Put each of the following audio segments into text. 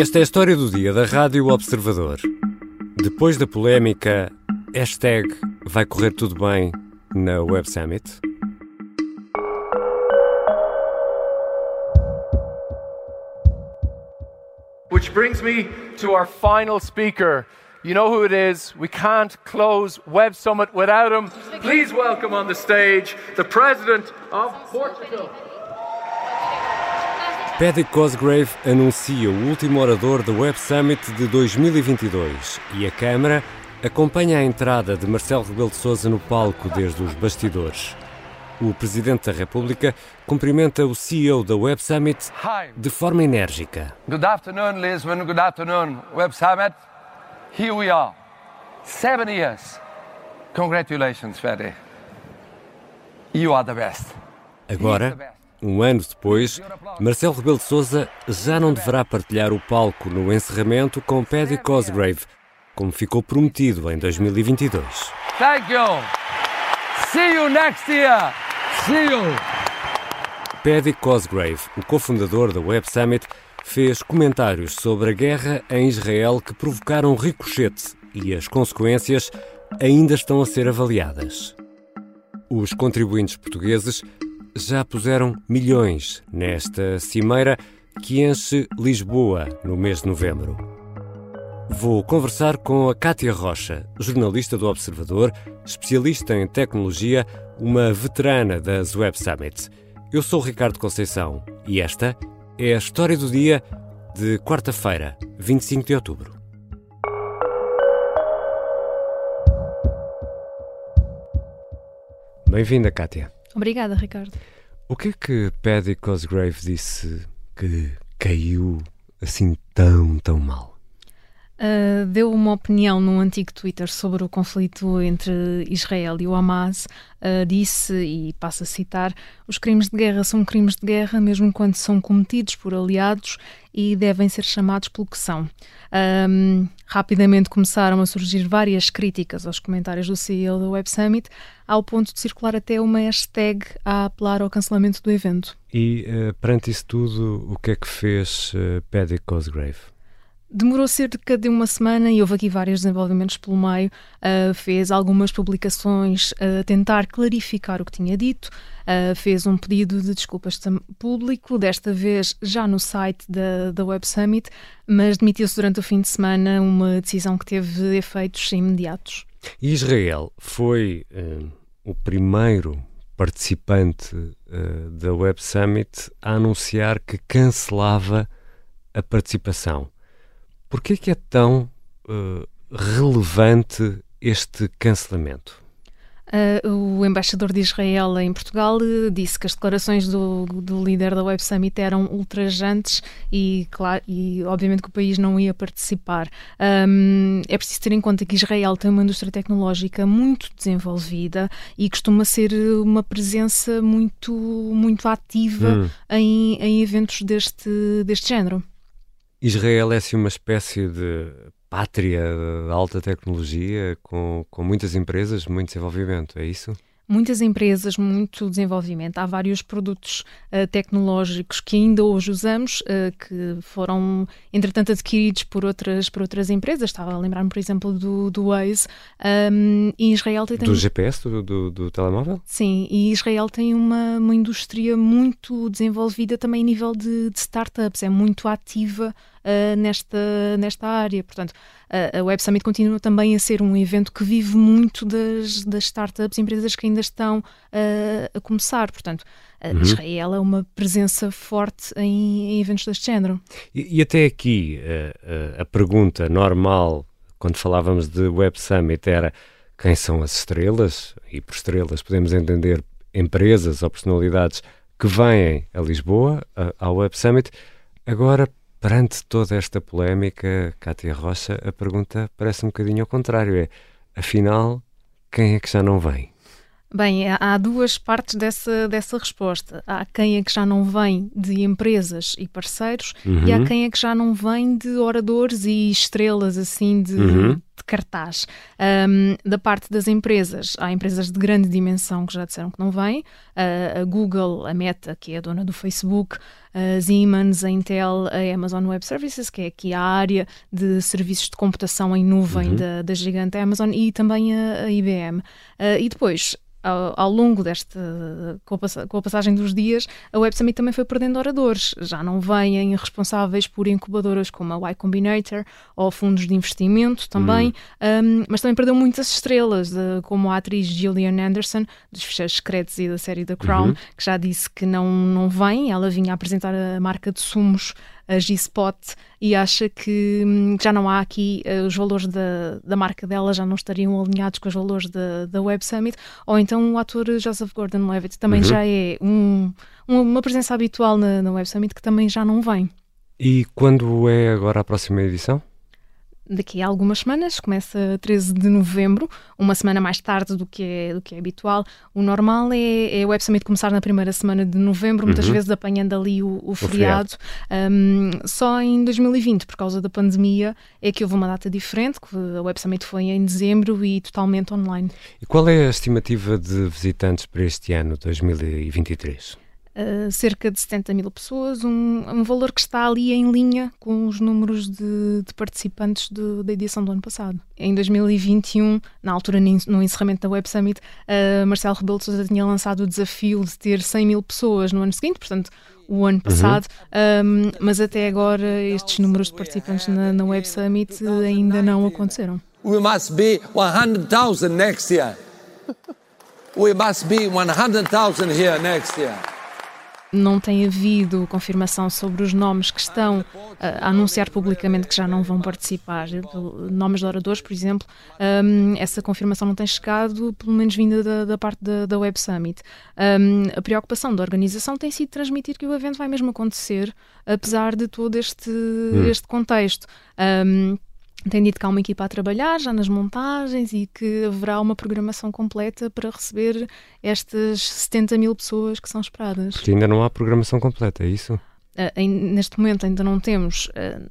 Esta é a história do dia da Rádio Observador. Depois da polémica, hashtag vai correr tudo bem na Web Summit. Which brings me to our final speaker. You know who it is. We can't close Web Summit without him. Please welcome on the stage the President of Portugal. Paddy Cosgrave anuncia o último orador da Web Summit de 2022 e a Câmara acompanha a entrada de Marcelo Rebelo de Sousa no palco desde os bastidores. O Presidente da República cumprimenta o CEO da Web Summit de forma enérgica. Good afternoon, Lisbon. Good afternoon, Web Summit. Here we are. Seven years. Congratulations, Freddy. You are the best. Agora, um ano depois, Marcelo Rebelo de Sousa já não deverá partilhar o palco no encerramento com Paddy Cosgrave, como ficou prometido em 2022. Thank you. See you next year. See you. Paddy Cosgrave, o cofundador da Web Summit, fez comentários sobre a guerra em Israel que provocaram ricochete e as consequências ainda estão a ser avaliadas. Os contribuintes portugueses já puseram milhões nesta cimeira que enche Lisboa no mês de novembro. Vou conversar com a Cátia Rocha, jornalista do Observador, especialista em tecnologia, uma veterana das Web Summits. Eu sou Ricardo Conceição e esta é a história do dia de quarta-feira, 25 de outubro. Bem-vinda, Cátia. Obrigada, Ricardo. O que é que Paddy Cosgrave disse que caiu assim tão, tão mal? Uh, deu uma opinião num antigo Twitter sobre o conflito entre Israel e o Hamas. Uh, disse, e passo a citar: os crimes de guerra são crimes de guerra, mesmo quando são cometidos por aliados e devem ser chamados pelo que são. Um, rapidamente começaram a surgir várias críticas aos comentários do CEO da Web Summit, ao ponto de circular até uma hashtag a apelar ao cancelamento do evento. E uh, perante isso tudo, o que é que fez Paddy Cosgrave? Demorou cerca de uma semana e houve aqui vários desenvolvimentos pelo meio. Uh, fez algumas publicações a uh, tentar clarificar o que tinha dito. Uh, fez um pedido de desculpas público, desta vez já no site da, da Web Summit, mas demitiu-se durante o fim de semana, uma decisão que teve efeitos imediatos. Israel foi o primeiro participante da Web Summit a anunciar que cancelava a participação. Por que é tão uh, relevante este cancelamento? Uh, o embaixador de Israel em Portugal uh, disse que as declarações do, do, líder da Web Summit eram ultrajantes e, claro, e obviamente que o país não ia participar. Um, é preciso ter em conta que Israel tem uma indústria tecnológica muito desenvolvida e costuma ser uma presença muito, muito ativa hum. em, em eventos deste, deste género. Israel é assim uma espécie de pátria de alta tecnologia, com, com muitas empresas, muito desenvolvimento, é isso? Muitas empresas, muito desenvolvimento. Há vários produtos uh, tecnológicos que ainda hoje usamos, uh, que foram, entretanto, adquiridos por outras, por outras empresas. Estava a lembrar-me, por exemplo, do, do Waze. Um, e Israel tem... Do GPS, do, do, do, telemóvel? Sim, e Israel tem uma, uma indústria muito desenvolvida também a nível de, de startups. É muito ativa uh, nesta, nesta área. Portanto, a Web Summit continua também a ser um evento que vive muito das, das startups, empresas que ainda estão uh, a começar. Portanto, uhum. Israel é uma presença forte em, em eventos deste género. E, e até aqui, uh, a pergunta normal, quando falávamos de Web Summit, era quem são as estrelas? E por estrelas podemos entender empresas ou personalidades que vêm a Lisboa, ao Web Summit. Agora, Perante toda esta polémica, Cátia Rocha, a pergunta parece um bocadinho ao contrário: é afinal, quem é que já não vem? Bem, há duas partes dessa, dessa resposta. Há quem é que já não vem de empresas e parceiros uhum. e há quem é que já não vem de oradores e estrelas assim de, uhum. de cartaz. Um, da parte das empresas, há empresas de grande dimensão que já disseram que não vêm. Uh, a Google, a Meta, que é a dona do Facebook, a Siemens, a Intel, a Amazon Web Services, que é aqui a área de serviços de computação em nuvem uhum. da, da gigante Amazon, e também a, a IBM. Uh, e depois, ao, ao, longo desta, com a, com a, passagem dos dias, a Web Summit também foi perdendo oradores. Já não vêm responsáveis por incubadoras como a Y Combinator ou fundos de investimento também, hum. um, mas também perdeu muitas estrelas, de, como a atriz Gillian Anderson, dos Fecheiros Secretos e da série The Crown, uhum. que já disse que não, não vem. Ela vinha apresentar a marca de sumos a G-Spot e acha que hum, já não há aqui uh, os valores da, da marca dela já não estariam alinhados com os valores da, da Web Summit, ou então o ator Joseph Gordon-Levitt também uhum. já é um, uma presença habitual na, na Web Summit que também já não vem. E quando é agora a próxima edição? Daqui a algumas semanas, começa 13 de novembro, uma semana mais tarde do que é, do que é habitual. O normal é, é o Web Summit começar na primeira semana de novembro, muitas uhum. vezes apanhando ali o, o, o feriado. Um, só em 2020, por causa da pandemia, é que houve uma data diferente, que a Web Summit foi em dezembro e totalmente online. E qual é a estimativa de visitantes para este ano, 2023? Uh, cerca de 70 mil pessoas, um, um, valor que está ali em linha com os números de, de participantes de, da edição do ano passado. Em 2021, na altura no encerramento da Web Summit, uh, Marcelo Rebelo de Sousa tinha lançado o desafio de ter 100 mil pessoas no ano seguinte, portanto, o ano passado, uhum. um, mas até agora estes números de participantes na, na Web Summit ainda não aconteceram. We must be 100,000 next year. We must be 100,000 here next year não tem havido confirmação sobre os nomes que estão a anunciar publicamente que já não vão participar. Nomes de oradores, por exemplo, um, essa confirmação não tem chegado, pelo menos vinda da, da parte da, da, Web Summit. Um, a preocupação da organização tem sido transmitir que o evento vai mesmo acontecer, apesar de todo este, hum. este contexto. Um, tem dito que há uma equipa a trabalhar já nas montagens e que haverá uma programação completa para receber estas 70 mil pessoas que são esperadas. Porque ainda não há programação completa, é isso? Uh, neste momento ainda não temos uh,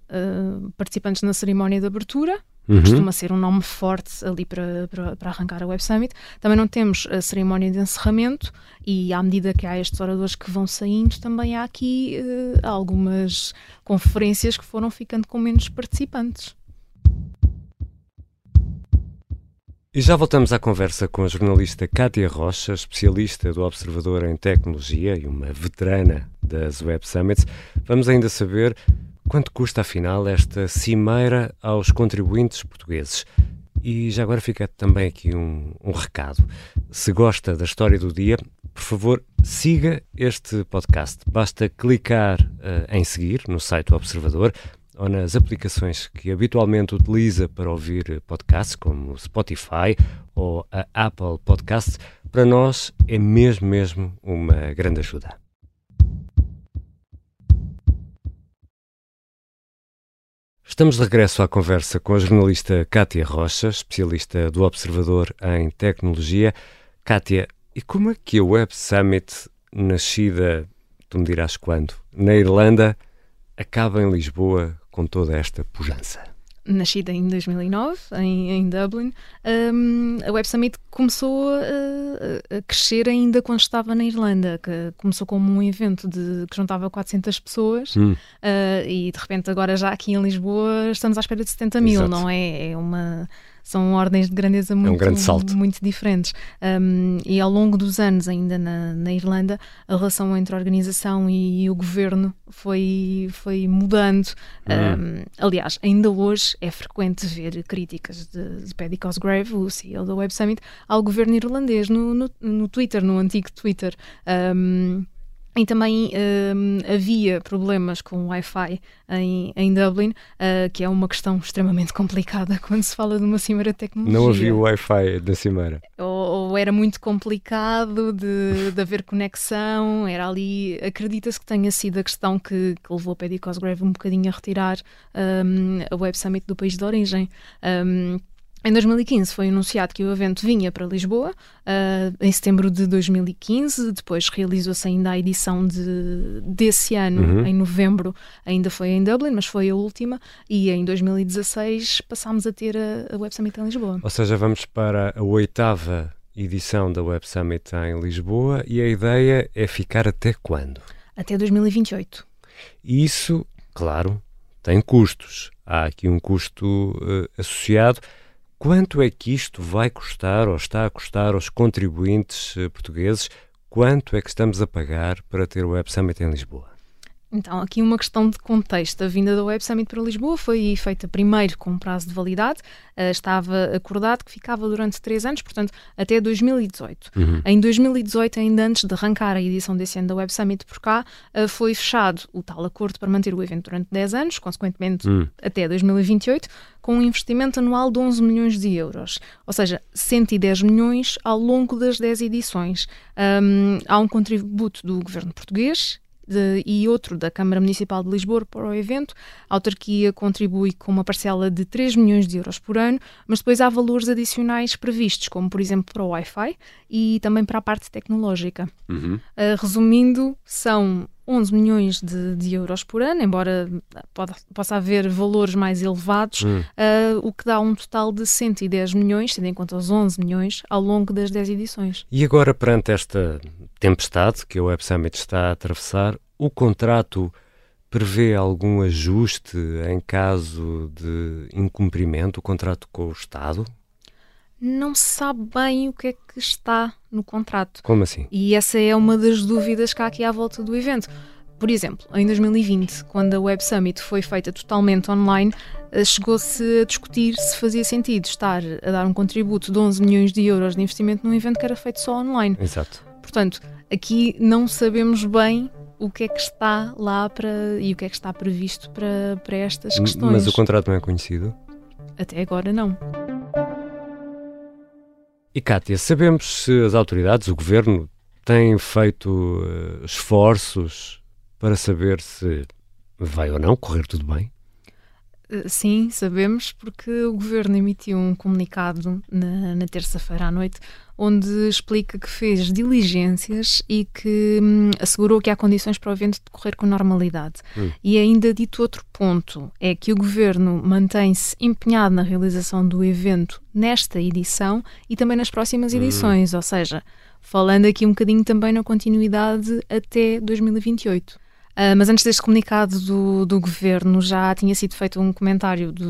uh, participantes na cerimónia de abertura, uhum. costuma ser um nome forte ali para, para, para, arrancar a Web Summit. Também não temos a cerimónia de encerramento e à medida que há estes oradores que vão saindo, também há aqui algumas conferências que foram ficando com menos participantes. E já voltamos à conversa com a jornalista Kátia Rocha, especialista do Observador em Tecnologia e uma veterana das Web Summits. Vamos ainda saber quanto custa, afinal, esta cimeira aos contribuintes portugueses. E já agora fica também aqui um, um recado. Se gosta da história do dia, por favor, siga este podcast. Basta clicar uh, em seguir no site do Observador ou nas aplicações que habitualmente utiliza para ouvir podcasts, como o Spotify ou a Apple Podcasts, para nós é mesmo, mesmo uma grande ajuda. Estamos de regresso à conversa com a jornalista Kátia Rocha, especialista do Observador em Tecnologia. Kátia, e como é que a Web Summit, nascida, tu me dirás quando, na Irlanda, acaba em Lisboa com toda esta pujança? Nascida em 2009, em, em Dublin, um, a Web Summit começou a, a, crescer ainda quando estava na Irlanda, que começou como um evento de, que juntava 400 pessoas hum. uh, e de repente agora já aqui em Lisboa estamos à espera de 70 mil, Exato. não é? É uma são ordens de grandeza muito, é um grande salto. muito diferentes. Um, e ao longo dos anos, ainda na, na, Irlanda, a relação entre a organização e o governo foi, foi mudando. Uhum. Um, aliás, ainda hoje é frequente ver críticas de, de Paddy Cosgrave, o CEO da Web Summit, ao governo irlandês no, no, no Twitter, no antigo Twitter. Um, e também um, havia problemas com o Wi-Fi em, em Dublin, uh, que é uma questão extremamente complicada quando se fala de uma cimeira de tecnologia. Não havia Wi-Fi na cimeira? Ou, ou, era muito complicado de, de haver conexão, era ali. Acredita-se que tenha sido a questão que, que levou a Paddy Cosgrave um bocadinho a retirar um, a Web Summit do país de origem. Um, Em 2015 foi anunciado que o evento vinha para Lisboa, uh, em setembro de 2015, depois realizou-se ainda a edição de, desse ano, uhum. em novembro, ainda foi em Dublin, mas foi a última, e em 2016 passámos a ter a, a Web Summit em Lisboa. Ou seja, vamos para a oitava edição da Web Summit em Lisboa e a ideia é ficar até quando? Até 2028. Isso, claro, tem custos. Há aqui um custo uh, associado Quanto é que isto vai custar ou está a custar aos contribuintes eh, portugueses? Quanto é que estamos a pagar para ter o Web Summit em Lisboa? Então, aqui uma questão de contexto. A vinda do Web Summit para Lisboa foi feita primeiro com prazo de validade. Uh, estava acordado que ficava durante três anos, portanto, até 2018. Uhum. Em 2018, ainda antes de arrancar a edição desse ano da Web Summit por cá, uh, foi fechado o tal acordo para manter o evento durante 10 anos, consequentemente uhum. até 2028, com um investimento anual de 11 milhões de euros. Ou seja, 110 milhões ao longo das 10 edições. Um, há um contributo do governo português de, e outro da Câmara Municipal de Lisboa para o evento. A autarquia contribui com uma parcela de 3 milhões de euros por ano, mas depois há valores adicionais previstos, como por exemplo para o Wi-Fi e também para a parte tecnológica. Uhum. Uh, resumindo, são 11 milhões de, de, euros por ano, embora pode, possa haver valores mais elevados, uh, o que dá um total de 110 milhões, tendo em conta os 11 milhões, ao longo das 10 edições. E agora, perante esta tempestade que a Web Summit está a atravessar, o contrato prevê algum ajuste em caso de incumprimento, o contrato com o Estado? Não se sabe bem o que é que está no contrato. Como assim? E essa é uma das dúvidas que há aqui à volta do evento. Por exemplo, em 2020, quando a Web Summit foi feita totalmente online, eh, chegou-se a discutir se fazia sentido estar a dar um contributo de 11 milhões de euros de investimento num evento que era feito só online. Exato. Portanto, aqui não sabemos bem o que é que está lá para e o que é que está previsto para, para estas questões. Mas o contrato não é conhecido? Até agora não. E Kátia, sabemos se as autoridades, o governo, têm feito uh, esforços para saber se vai ou não correr tudo bem? Eh, sim, sabemos, porque o governo emitiu um comunicado na, na terça-feira à noite onde explica que fez diligências e que hum, assegurou que há condições para o evento decorrer com normalidade. Hum. E ainda dito outro ponto, é que o governo mantém-se empenhado na realização do evento nesta edição e também nas próximas hum. edições, hum. ou seja, falando aqui um bocadinho também na continuidade até 2028. Uh, mas antes deste comunicado do, do governo, já tinha sido feito um comentário de,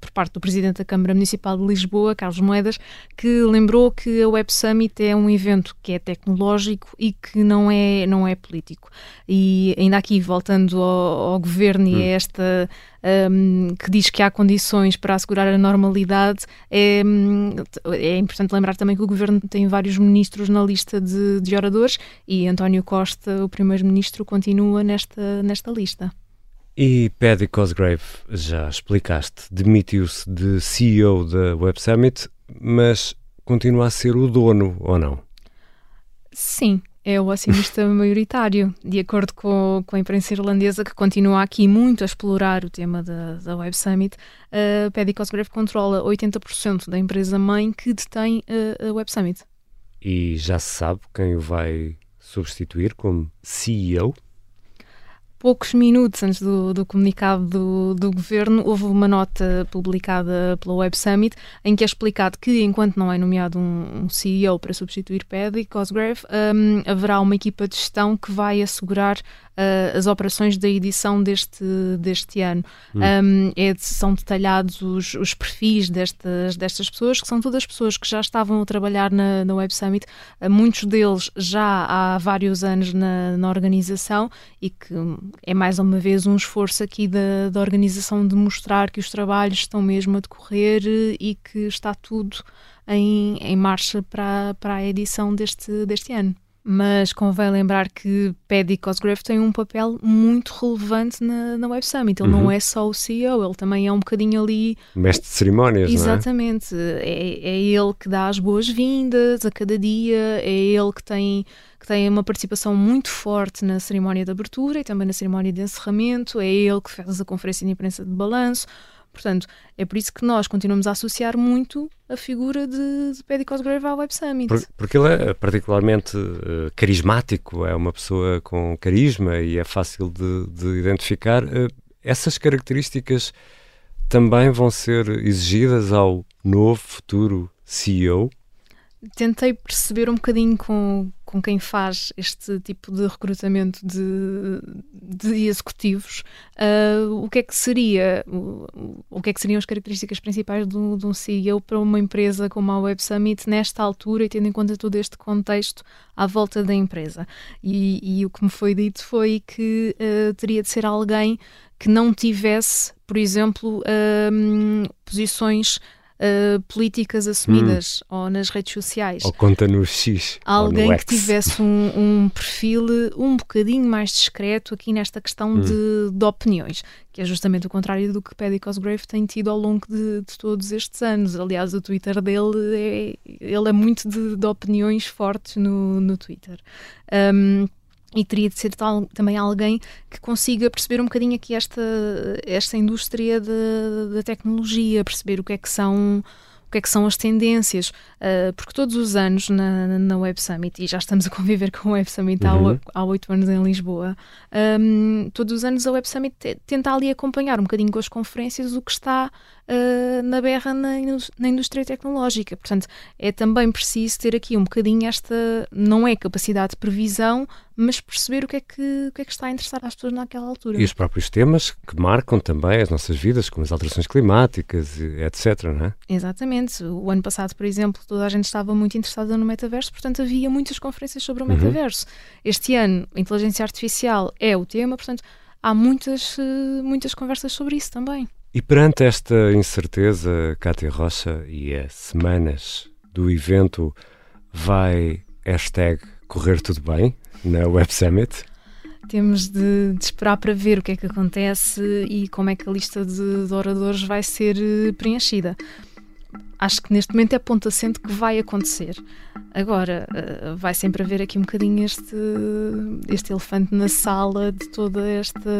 por parte do presidente da Câmara Municipal de Lisboa, Carlos Moedas, que lembrou que a Web Summit é um evento que é tecnológico e que não é, não é político. E ainda aqui, voltando ao, ao governo hum. e a esta um, que diz que há condições para assegurar a normalidade, é, é importante lembrar também que o governo tem vários ministros na lista de, de oradores e António Costa, o primeiro-ministro, continua nesta, nesta lista. E Paddy Cosgrave, já explicaste, demitiu-se de CEO da Web Summit, mas continua a ser o dono, ou não? Sim, é o acionista maioritário, de acordo com, com, a imprensa irlandesa, que continua aqui muito a explorar o tema da, da Web Summit. A Paddy Cosgrave controla 80% da empresa-mãe que detém a Web Summit. E já se sabe quem o vai substituir como CEO? Poucos minutos antes do, do comunicado do, do, governo, houve uma nota publicada pela Web Summit em que é explicado que, enquanto não é nomeado um, um CEO para substituir Paddy Cosgrave, um, haverá uma equipa de gestão que vai assegurar uh, as operações da edição deste, deste ano. Hum. Um, é, são detalhados os, os, perfis destas, destas pessoas, que são todas pessoas que já estavam a trabalhar na, na Web Summit, uh, muitos deles já há vários anos na, na organização e que é mais uma vez um esforço aqui da, da organização de mostrar que os trabalhos estão mesmo a decorrer e que está tudo em, em marcha para, para a edição deste, deste ano mas convém lembrar que Paddy Cosgrave tem um papel muito relevante na, na Web Summit. Ele uhum. não é só o CEO, ele também é um bocadinho ali. Mestre de cerimónias, Exatamente. É? É, é ele que dá as boas-vindas a cada dia, é ele que tem, que tem uma participação muito forte na cerimónia de abertura e também na cerimónia de encerramento, é ele que faz a conferência de imprensa de balanço. Portanto, é por isso que nós continuamos a associar muito a figura de, de Paddy Cosgrave ao Web Summit. Por, porque ele é particularmente uh, carismático, é uma pessoa com carisma e é fácil de, de identificar. Uh, essas características também vão ser exigidas ao novo futuro CEO? Tentei perceber um bocadinho com, com quem faz este tipo de recrutamento de, de executivos uh, o que é que seria o, o, que é que seriam as características principais de um CEO para uma empresa como a Web Summit nesta altura e tendo em conta todo este contexto à volta da empresa? E, e o que me foi dito foi que uh, teria de ser alguém que não tivesse, por exemplo, uh, posições Uh, políticas assumidas hum. ou nas redes sociais. Ou conta no X. Alguém que tivesse um, um, perfil um bocadinho mais discreto aqui nesta questão hum. de, de, opiniões, que é justamente o contrário do que Paddy Cosgrave tem tido ao longo de, de todos estes anos. Aliás, o Twitter dele é, ele é muito de, de opiniões fortes no, no Twitter. Um, e teria de ser tal, também alguém que consiga perceber um bocadinho aqui esta, esta indústria da tecnologia, perceber o que é que são o que é que são as tendências, uh, porque todos os anos na, na Web Summit, e já estamos a conviver com a Web Summit uhum. há oito anos em Lisboa, um, todos os anos a Web Summit tenta ali acompanhar um bocadinho com as conferências o que está uh, na berra na, na, indústria tecnológica. Portanto, é também preciso ter aqui um bocadinho esta, não é capacidade de previsão, mas perceber o que é que, o que, é que está a interessar às pessoas naquela altura. E os próprios temas que marcam também as nossas vidas, como as alterações climáticas, etc. Não é? Exatamente. O ano passado, por exemplo, toda a gente estava muito interessada no metaverso, portanto havia muitas conferências sobre o uhum. metaverso. Uhum. Este ano, a inteligência artificial é o tema, portanto há muitas, eh, muitas conversas sobre isso também. E perante esta incerteza, Cátia Rocha, e as semanas do evento, vai hashtag correr tudo bem na Web Summit? Temos de, de, esperar para ver o que é que acontece e como é que a lista de, de oradores vai ser eh, preenchida acho que neste momento é ponto assente que vai acontecer. Agora, uh, vai sempre haver aqui um bocadinho este, este elefante na sala de toda esta,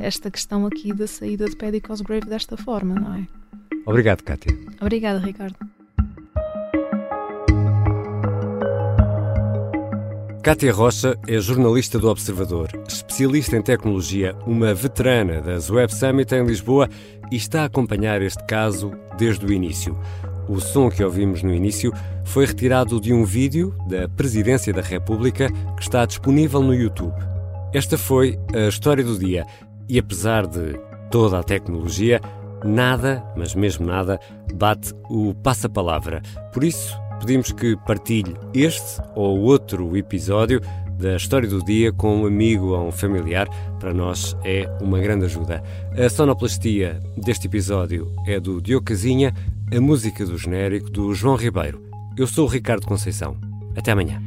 esta questão aqui da saída de Paddy Cosgrave desta forma, não é? Obrigado, Kátia. Obrigada, Ricardo. Kátia Rocha é jornalista do Observador, especialista em tecnologia, uma veterana das Web Summit em Lisboa e está a acompanhar este caso desde o início. O som que ouvimos no início foi retirado de um vídeo da Presidência da República que está disponível no YouTube. Esta foi a história do dia e, apesar de toda a tecnologia, nada, mas mesmo nada, bate o passa-palavra. Por isso, pedimos que partilhe este ou outro episódio da história do dia com um amigo ou um familiar. Para nós é uma grande ajuda. A sonoplastia deste episódio é do Diogo Casinha a música do genérico do João Ribeiro. Eu sou o Ricardo Conceição. Até amanhã.